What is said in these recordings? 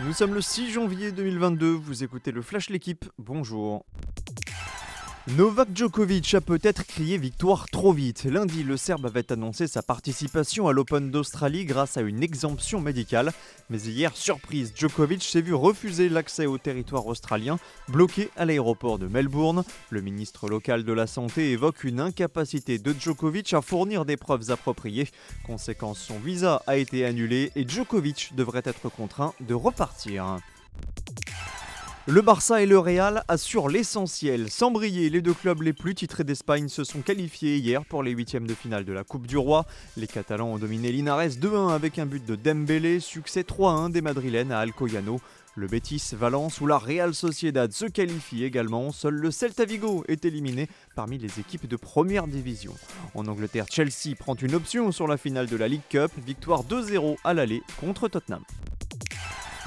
Nous sommes le 6 janvier 2022, vous écoutez le Flash L'équipe, bonjour. Novak Djokovic a peut-être crié victoire trop vite. Lundi, le Serbe avait annoncé sa participation à l'Open d'Australie grâce à une exemption médicale. Mais hier, surprise, Djokovic s'est vu refuser l'accès au territoire australien, bloqué à l'aéroport de Melbourne. Le ministre local de la Santé évoque une incapacité de Djokovic à fournir des preuves appropriées. Conséquence, son visa a été annulé et Djokovic devrait être contraint de repartir. Le Barça et le Real assurent l'essentiel. Sans briller, les deux clubs les plus titrés d'Espagne se sont qualifiés hier pour les huitièmes de finale de la Coupe du Roi. Les Catalans ont dominé Linares 2-1 avec un but de Dembélé, succès 3-1 des Madrilènes à Alcoyano. Le Betis, Valence ou la Real Sociedad se qualifient également. Seul le Celta Vigo est éliminé parmi les équipes de première division. En Angleterre, Chelsea prend une option sur la finale de la League Cup, victoire 2-0 à l'aller contre Tottenham.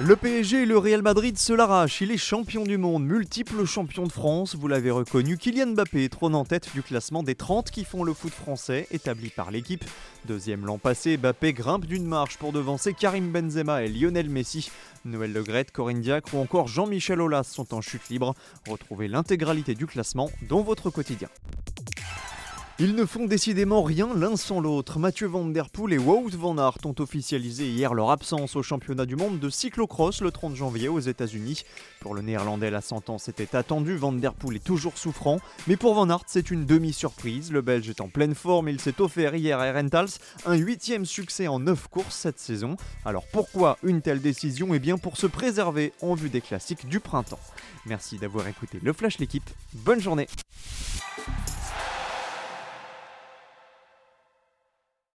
Le PSG et le Real Madrid se l'arrachent. Il est champion du monde, multiple champion de France. Vous l'avez reconnu, Kylian Mbappé trône en tête du classement des 30 qui font le foot français, établi par l'équipe. Deuxième l'an passé, Mbappé grimpe d'une marche pour devancer Karim Benzema et Lionel Messi. Noël Le Corinne Diacre ou encore Jean-Michel Aulas sont en chute libre. Retrouvez l'intégralité du classement dans votre quotidien. Ils ne font décidément rien l'un sans l'autre. Mathieu Van Der Poel et Wout Van Aert ont officialisé hier leur absence au championnat du monde de cyclocross le 30 janvier aux États-Unis. Pour le néerlandais, la sentence était attendue. Van Der Poel est toujours souffrant, mais pour Van Aert, c'est une demi-surprise. Le Belge est en pleine forme. Il s'est offert hier à Rentals un huitième succès en neuf courses cette saison. Alors pourquoi une telle décision? Eh bien pour se préserver en vue des classiques du printemps. Merci d'avoir écouté le Flash l'équipe. Bonne journée.